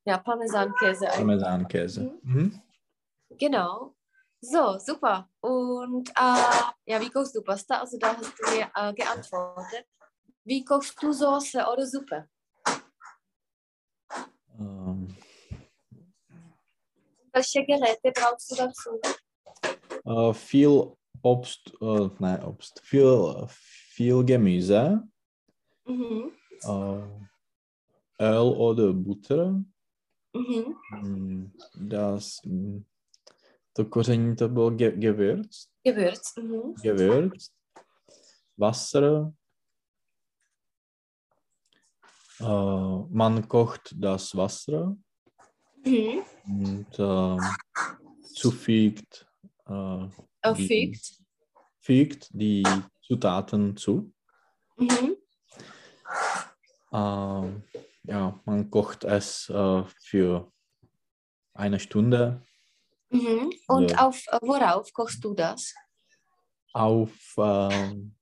Ja, Parmesankäse. Parmesankäse. Mhm. Genau. So, super. Und äh, ja, wie kochst du Pasta? Also da hast du mir äh, geantwortet. Wie kochst du Soße oder Suppe? Um, Welche Geräte brauchst du dazu? uh, viel Obst, uh, ne, Obst, viel, viel Gemüse, Mhm. uh, Öl oder Butter. Mhm. Mm, Das, mm, to koření to bylo ge Gewürz, Gewürz. Mhm. Gewürz, Wasser. Uh, man kocht das Wasser Mhm. und uh, zufügt, uh, Auffügt. fügt die Zutaten zu. Mhm. Uh, ja, man kocht es für eine Stunde Mhm. Und Ja. auf äh, worauf kochst du das? auf um,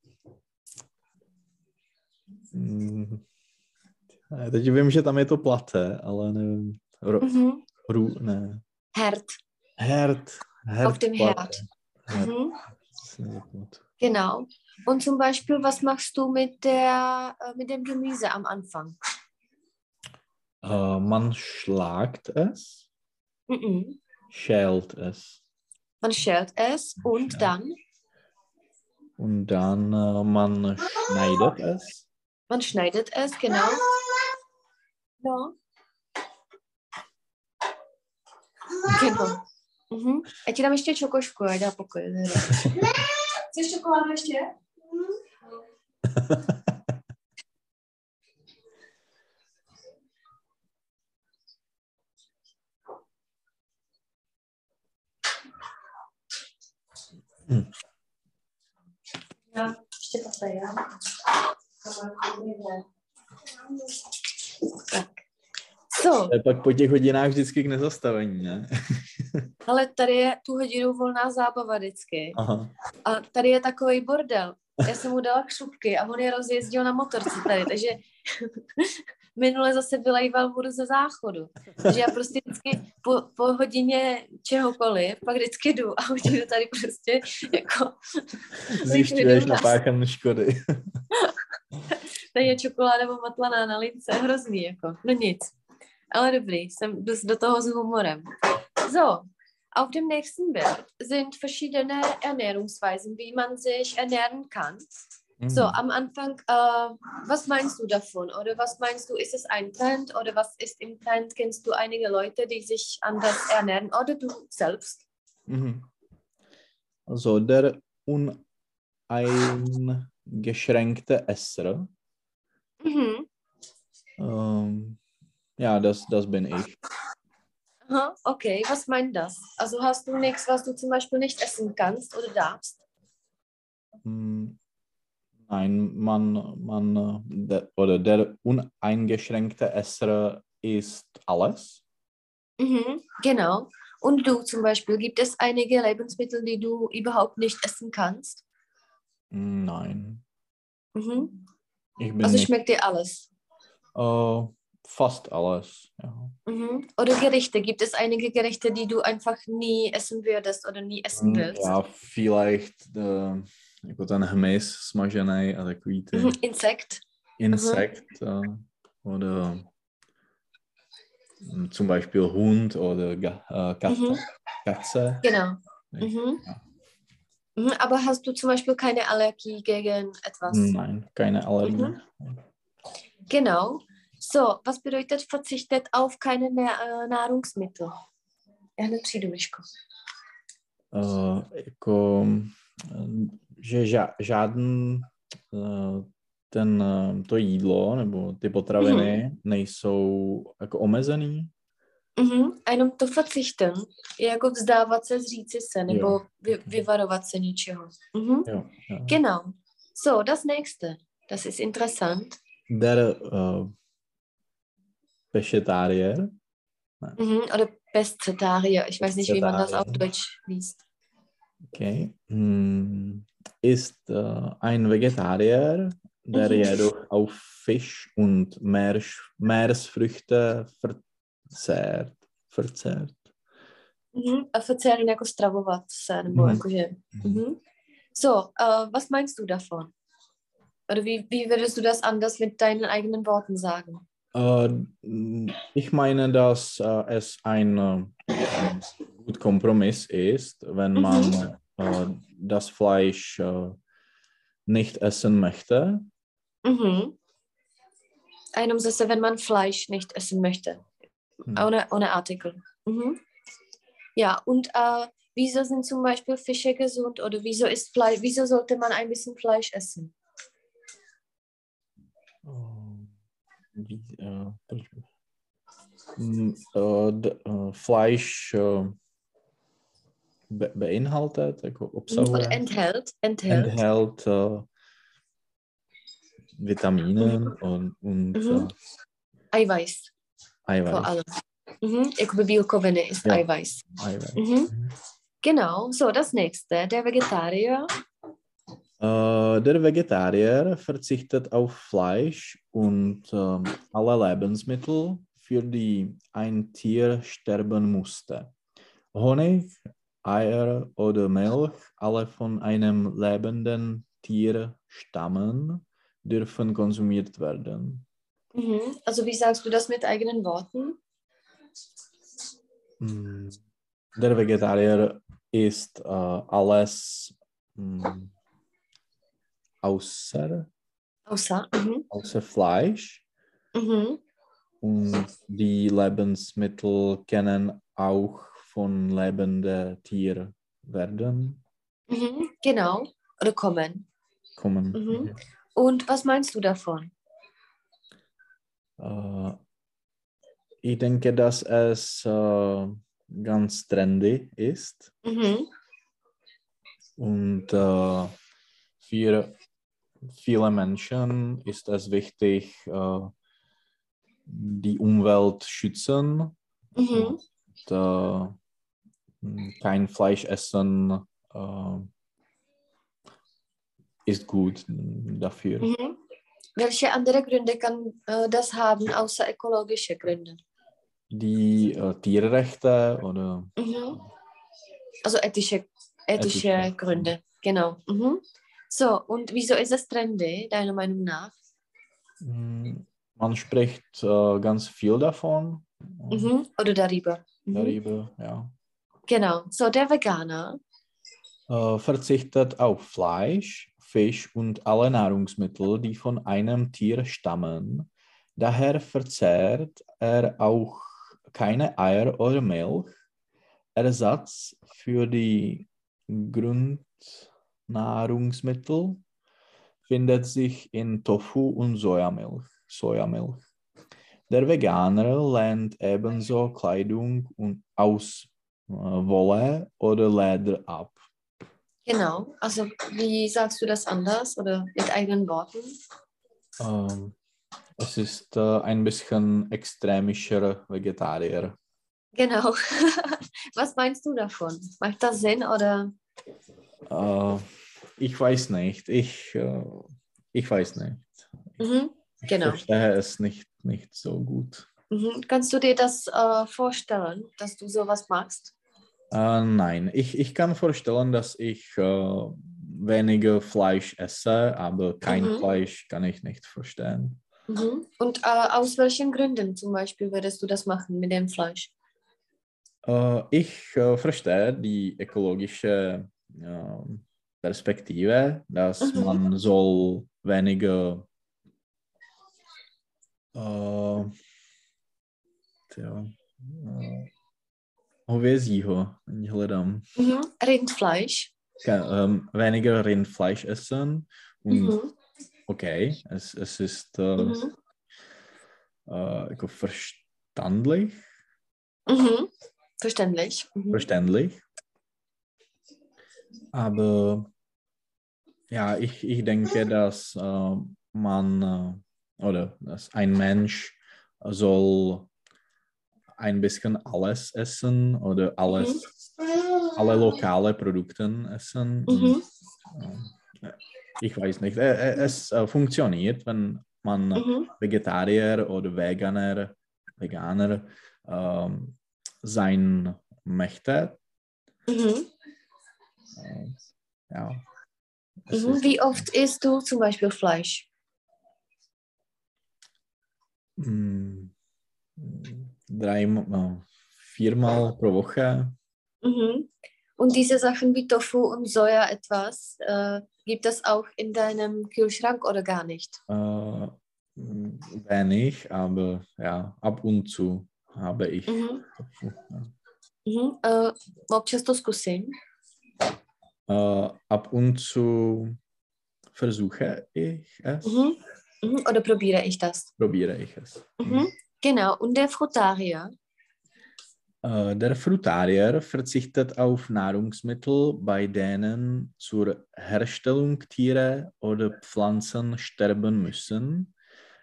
mm, teď vím, že tam je to platé, ale nevím. Ro, Mhm. ru, ne. Herd. Herd. Herd Auf dem. Herd. Herd. Mhm. Genau. Und zum Beispiel, was machst du mit, der, äh, mit dem Gemüse am Anfang? Uh, man schlagt es, Mhm. Schält es Man schält es und Schält. dann, und dann uh, man schneidet es. man schneidet es, genau. Ja. Genau. Mhm. Já ti dám ještě čokošku, ať dá pokoj. Chceš čokoládu ještě? Já ještě papír. Tak. Co? To je pak po těch hodinách vždycky k nezastavení, ne? Ale tady je tu hodinu volná zábava vždycky. Aha. A tady je takový bordel. Já jsem mu dala křupky a on je rozjezdil na motorce tady, takže minule zase vylejval vodu ze záchodu. Takže já prostě vždycky po, po hodině čehokoliv, pak vždycky jdu a hodinu tady prostě jako Zjišťuješ napáchané škody. tady je čokoláda omatlaná na lince, hrozný jako, no nic. Ale dobrý, jsem jdu do toho s humorem. So, auf dem nächsten Bild sind verschiedene Ernährungsweisen, wie man sich ernähren kann. So, Mhm. am Anfang, äh, was meinst du davon? Oder was meinst du, ist es ein Trend oder was ist im Trend? Kennst du einige Leute, die sich anders ernähren oder du selbst? Mhm. Also der uneingeschränkte Esser. Mhm. Ähm, ja, das, das bin ich. Aha, okay, was meint das? Also hast du nichts, was du zum Beispiel nicht essen kannst oder darfst? Nein, man, man äh, der, oder der uneingeschränkte Esser isst alles. Mhm, genau. Und du zum Beispiel, gibt es einige Lebensmittel, die du überhaupt nicht essen kannst? Nein, Mhm. ich Also nicht, schmeckt dir alles? äh, fast alles. Ja. Mhm. Oder Gerichte, gibt es einige Gerichte, die du einfach nie essen würdest oder nie essen Mm, willst? Já vielleicht uh, jako ten hmyz smažený a takový ty Mhm. Insekt? Insekt uh, oder mm, zum Beispiel Hund oder äh, Katze. Mhm. Katze. Genau. Mhm. ja. Mhm, aber hast du zum Beispiel keine Allergie gegen etwas? Nein, keine Allergie. Mhm. Genau. So, was bedeutet verzichtet auf keine äh, Nahrungsmittel? Já nepřijdu, Myško. Uh, jako, že ža žádný uh, ten, eh, to jídlo nebo ty potraviny nejsou jako omezený. Mhm. Jenom to verzichten je jako vzdávat se, zříci se nebo Jo. vy, vyvarovat se něčeho. Mhm. Jo, jo. Genau. So, das nächste. Das ist interessant. Der uh, Mhm. Oder Pestzetarier. Ich weiß nicht, wie man das auf. Deutsch liest. okay. mm, ist äh, ein Vegetarier, der Mhm. jedoch auf Fisch und Meeres, Meeresfrüchte verzehrt. verzehrt. Mhm. A verzehren jako stravovat se, nebo Mhm. jakože... Mhm. So, uh, was meinst du davon? Oder wie, wie würdest du das anders mit deinen eigenen Worten sagen? Äh, ich meine, dass äh, es ein äh, gut Kompromiss ist, wenn Mhm. man äh, das Fleisch äh, nicht essen möchte. Mhm. Jenom zase, wenn man Fleisch nicht essen möchte. Hm. Ohne, ohne Artikel. Mhm. Ja, und äh, wieso sind zum Beispiel Fische gesund oder wieso ist Fleisch, wieso sollte man ein bisschen Fleisch essen? Ähm, äh, m, äh, äh, Fleisch be beinhaltet, jako Oder obsahuje, enthält, enthält. enthält äh, Vitamine und, und Mhm. äh, Eiweiß vor Eiweiß. allem. Mhm. Bílkoviny ist Ja. Eiweiß. Eiweiß. Mhm. Genau, so das nächste. Der Vegetarier. Äh, der Vegetarier verzichtet auf Fleisch und ähm, alle Lebensmittel, für die ein Tier sterben musste. Honig, Eier oder Milch, alle von einem lebenden Tier stammen, dürfen konsumiert werden. Mhm. Also wie sagst du das mit eigenen Worten? Mm, Der Vegetarier isst äh, alles mm, außer, Außer. Mhm. außer Fleisch. Mhm. Und die Lebensmittel können auch von lebenden Tieren werden, Mhm. Genau. Oder kommen. kommen. Mhm. Und was meinst du davon? Äh, ich denke, dass es äh, ganz trendy ist Mhm. und äh, für viele Menschen ist es wichtig, äh, die Umwelt schützen Mhm. und äh, kein Fleisch essen äh, ist gut dafür. Mhm. Welche andere Gründe kann äh, das haben, außer ökologische Gründe? Die äh, Tierrechte oder Mhm. Also ethische, ethische Ethische. Gründe, genau. Mhm. So, und wieso ist es trendy, deiner Meinung nach? mh, man spricht äh, ganz viel davon. Mhm. Oder darüber? Mhm. Darüber, ja. Genau. So, der Veganer. Äh, verzichtet auf Fleisch, Fisch und alle Nahrungsmittel, die von einem Tier stammen. Daher verzehrt er auch keine Eier oder Milch. Ersatz für die Grundnahrungsmittel findet sich in Tofu und Sojamilch. Sojamilch. Der Veganer lernt ebenso Kleidung und aus äh, Wolle oder Leder ab. Genau. Also, wie sagst du das anders oder mit eigenen Worten? Ähm, es ist äh, ein bisschen extremischer Vegetarier. Genau. Was meinst du davon? Macht das Sinn oder? Äh, ich weiß nicht. Ich, äh, ich weiß nicht. Mhm. Ich Genau. verstehe es nicht, nicht so gut. Mhm. Kannst du dir das äh, vorstellen, dass du sowas magst? Äh, nein, ich, ich kann vorstellen, dass ich äh, weniger Fleisch esse, aber kein Mhm. Fleisch kann ich nicht verstehen. Mhm. Und äh, aus welchen Gründen zum Beispiel würdest du das machen mit dem Fleisch? Äh, ich äh, verstehe die ökologische äh, Perspektive, dass Mhm. man soll weniger äh, tja, äh, hovězího, ani hledám, Mhm. Rindfleisch. Ke- ähm, weniger Rindfleisch essen und Mhm. okay, es, es ist äh, Mhm. äh, verständlich, Mhm. Verständlich. Mhm. verständlich. Aber ja, ich, ich denke, dass äh, man äh, oder dass ein Mensch soll ein bisschen alles essen oder alles, alle lokale Produkte essen. Mhm. Äh, ich weiß nicht. Äh, äh, Es funktioniert, wenn man Mhm. Vegetarier oder Veganer, Veganer ähm, sein möchte. Mhm. Ja. Mhm. Wie oft isst du zum Beispiel Fleisch? Drei, viermal pro Woche. Mhm. Und diese Sachen wie Tofu und Soja etwas, äh, gibt es auch in deinem Kühlschrank oder gar nicht? Äh, wenig, aber ja, ab und zu habe ich. Mhm. Mhm. Äh, občas to zkusím. Äh, ab und zu versuche ich es, Mhm. Mhm. Oder probiere ich das? probiere ich es. Mhm. Genau. Und der Frutarier? Äh, der Frutarier verzichtet auf Nahrungsmittel, bei denen zur Herstellung Tiere oder Pflanzen sterben müssen.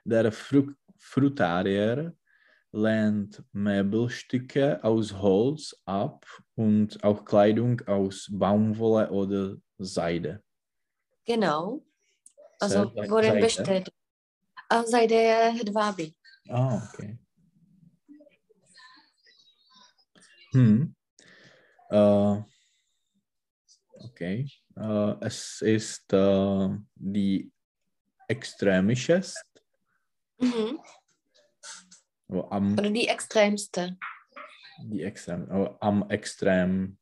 Der Fru Frutarier lehnt Möbelstücke aus Holz ab und auch Kleidung aus Baumwolle oder Seide. Genau. Also, worin besteht? Seide je hedvábí. Ah, okay. Hm. Äh, okay. Äh, es ist äh, die extremischest, Mhm. am, Oder die extrémste. die extrem, oh, am extremsten.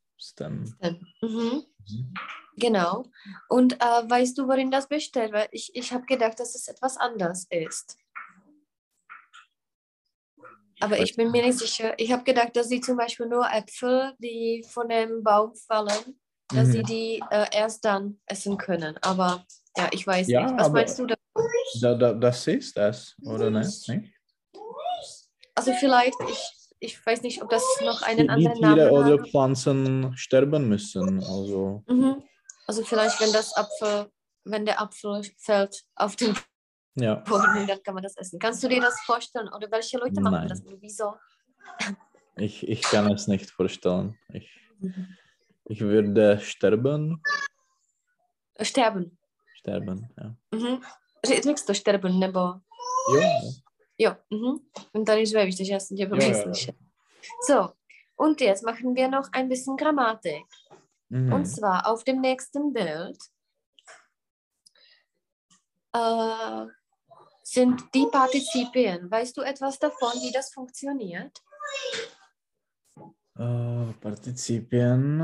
Mhm. Mhm. Genau. Und äh, weißt du, worin das besteht? Weil ich, ich habe gedacht, dass es etwas anders ist. Aber ich bin mir nicht sicher. Ich habe gedacht, dass sie zum Beispiel nur Äpfel, die von dem Baum fallen, dass Mhm. sie die äh, erst dann essen können. Aber ja, ich weiß Ja, nicht. Was meinst du da? Da, da, das ist es, oder nicht? Also vielleicht, ich, ich weiß nicht, ob das noch einen die anderen Tiere Namen oder hat. Pflanzen sterben müssen. Also, Mhm. Also vielleicht, wenn das Apfel, wenn der Apfel fällt auf den ja. Dann kann man das essen. Kannst du dir das vorstellen? Oder welche Leute machen Nein. das? Und Wieso? Ich, ich kann es nicht vorstellen. Ich, ich würde sterben. Sterben. Sterben, ja. Mhm. Řekl to sterben, nebo... Jo, jo. Mhm. Und dann ist já jsem tě Jo, jo, jo. slyšet. So, und jetzt machen wir noch ein bisschen Grammatik. Mhm. Und zwar auf dem nächsten Bild äh, sind die Partizipien. Weißt du etwas davon, wie das funktioniert? Äh, Partizipien.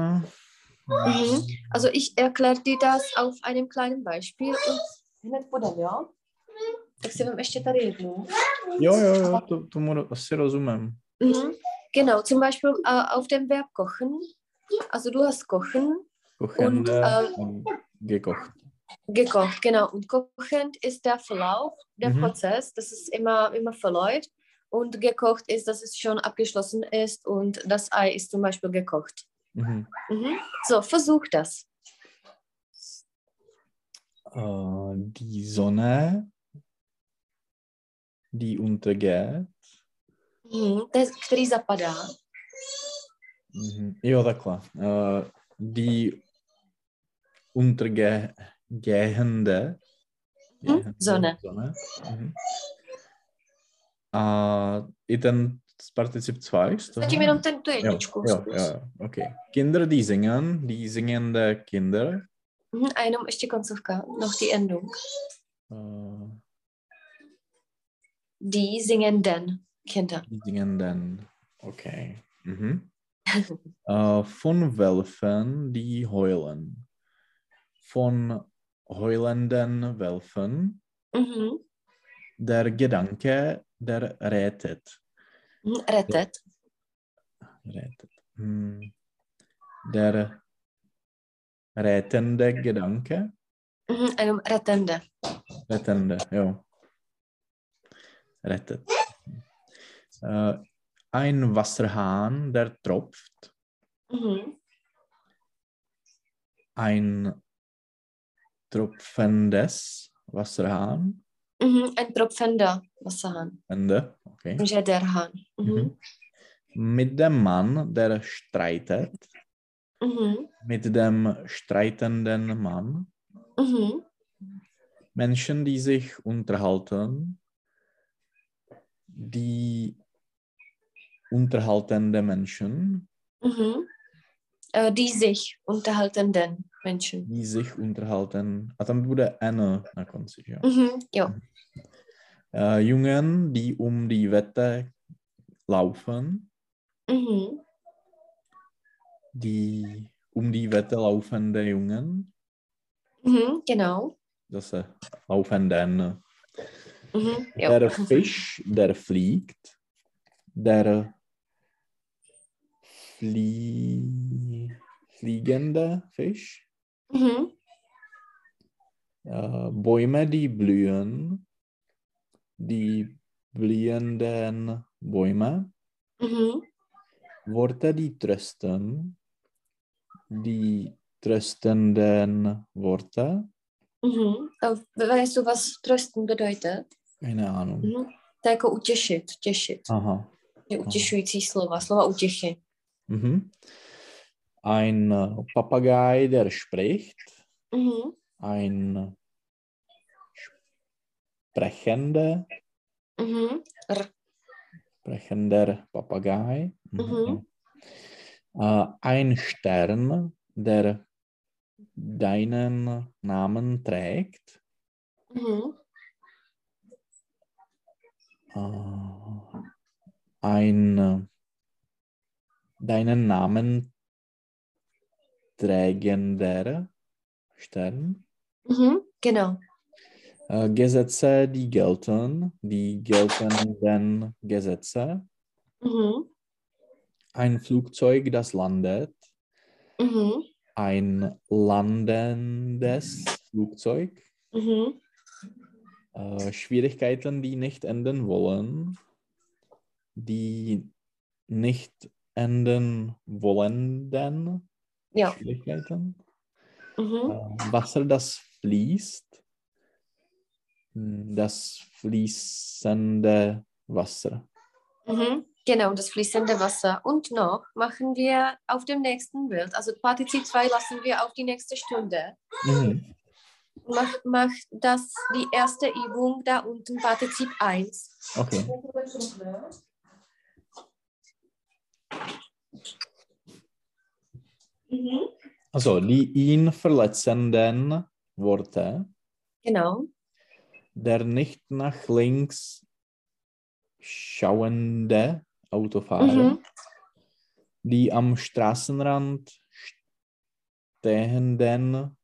Mhm. Also ich erkläre dir das auf einem kleinen Beispiel und hned podám, jo? Tak si vem ještě tady jednu. Jo, jo, jo, to, tomu asi rozumím. Mhm. Genau, zum Beispiel äh, auf dem Verb kochen. Also du hast kochen, Kochende äh, und gekocht. Gekocht, genau. Und kochend ist der Verlauf, der Mhm. Prozess, dass es immer, immer verläuft. Und gekocht ist, dass es schon abgeschlossen ist und das Ei ist zum Beispiel gekocht. Mhm. Mhm. So, versuch das. Äh, die Sonne, die untergeht. Das, který zapadá. Jo, takhle. Äh, die untergehende Hm? Sonne. Sonne. Mhm. A i ten Partizip 2 z toho? Zatím jenom ten, tu Jo, jedničku. jo, zkus. jo, okay. Kinder, die singen, die singende Kinder. Mhm. A jenom ještě koncovka, noch die Endung. Äh, Die singenden Kinder. die singenden, okay. Mhm. äh, von Wölfen, die heulen. Von heulenden Wölfen, Mhm. der Gedanke, der rettet. Mhm. Retet. rettet. Hm. Der rettende Gedanke, Mhm. Jenom retende. rettende, ja. Rettet. Äh, ein Wasserhahn, der tropft. Mhm. Ein tropfendes Wasserhahn. Mhm. Ein tropfender Wasserhahn. Ende. Okay. Že der Hahn. Mhm. Mhm. Mit dem Mann, der streitet. Mhm. Mit dem streitenden Mann. Mhm. Menschen, die sich unterhalten, die unterhaltende Menschen, Mhm. Äh, die sich unterhaltenden Menschen. die sich unterhalten. A tam bude N na konci, jo? Mhm. Jo. Äh, Jungen, die um die Wette laufen, Mhm. die um die Wette laufende Jungen, Mhm. Genau. zase laufenden. Mhm. Jo. Der Fisch, der fliegt, der flie fliegende Fisch, Mhm. äh, Bäume, die blühen, die blühenden Bäume, Mhm. Worte, die trösten, die tröstenden Worte, Mhm. Weißt du, was trösten bedeutet? keine Ahnung. Mhm. To je jako utěšit, těšit. Aha. Je utěšující slova, slova utěchy. Mhm. Ein äh, Papagei, der spricht, Mhm. ein sprechende, Mhm. Sprechender Papagei, Mhm. Äh, ein Stern, der deinen Namen trägt, Mhm. äh, ein äh, deinen Namen trägender Stern, Mhm. Genau. äh, Gesetze, die gelten, die geltenden Gesetze, Mhm. ein Flugzeug, das landet, Mhm. ein landendes Flugzeug, Mhm. äh, Schwierigkeiten, die nicht enden wollen, die nicht enden wollenden Ja. Schwierigkeiten, Mhm. äh, Wasser, das fließt, hm, das fließende Wasser. Mhm. Genau, das fließende Wasser. Und noch machen wir auf dem nächsten Bild, also Partizip 2 lassen wir auf die nächste Stunde. Mhm. Mach, mach das die erste Übung da unten, Partizip 1. Okay. Mhm. Also die ihn verletzenden Worte, Genau. der nicht nach links schauende Autofahrer, Mhm. die am Straßenrand stehenden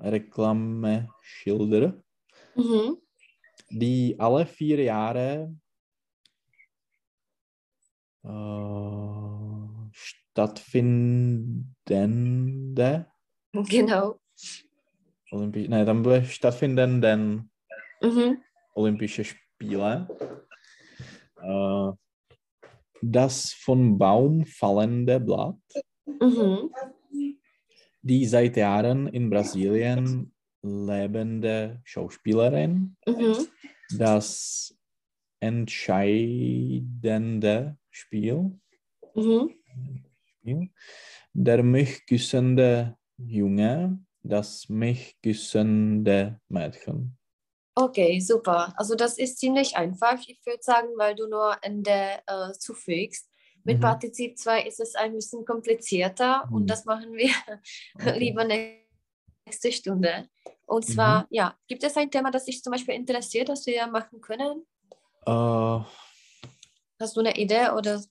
Reklameschilder, Mhm. die alle vier Jahre äh, stattfindende Genau. Olympi ne, tam bude stattfindenden Mhm. Olympische Spiele. Äh, das von Baum fallende Blatt, Mhm. die seit Jahren in Brasilien lebende Schauspielerin, Mhm. das entscheidende Spiel, Mhm. Spiel, der mich küssende Junge, das mich küssende Mädchen. Okay, super. Also das ist ziemlich einfach. Ich würde sagen, weil du nur Ende äh, zufügst. Mit Mhm. Partizip 2 ist es ein bisschen komplizierter Mhm. und das machen wir Okay. lieber nächste Stunde. Und zwar, ja, gibt es ein Thema, das dich zum Beispiel interessiert, das wir machen können? Äh, Hast du eine Idee oder?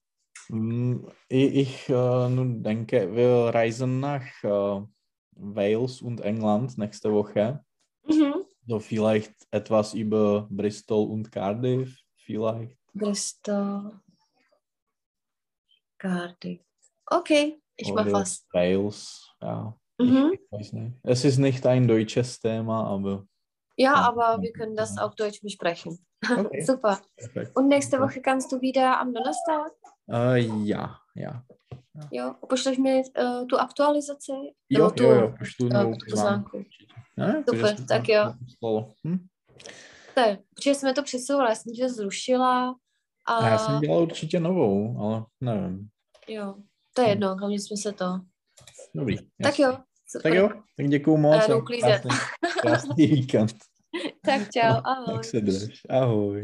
Mm, Ich, äh, nun denke, wir reisen nach äh, Wales und England nächste Woche. Mhm. So vielleicht etwas über Bristol und Cardiff, vielleicht. Bristol, Cardiff. Okay, ich mache was. Wales, ja. Mhm. Ich weiß nicht. Es ist nicht ein deutsches Thema, aber Ja, aber wir können das auf Deutsch besprechen. Okay. Super. perfekt. Und nächste Woche kannst du wieder am Donnerstag? Äh, ja, ja. Jo, pošleš mi uh, tu aktualizaci? Jo, tu, jo, jo, pošlu eh, novou tu pozvánku. Ne? Super, jsem tak to jo. Hm? Tak, protože jsme to přesouvali, já jsem tě zrušila a, A já jsem dělal určitě novou, ale nevím. jo, to je jedno, hlavně jsme se to. Dobrý. Tak jo, Super. Tak jo, tak děkuju moc. A jdu a uklízet. Krásný, krásný víkend. tak čau, ahoj. Tak se drž, ahoj.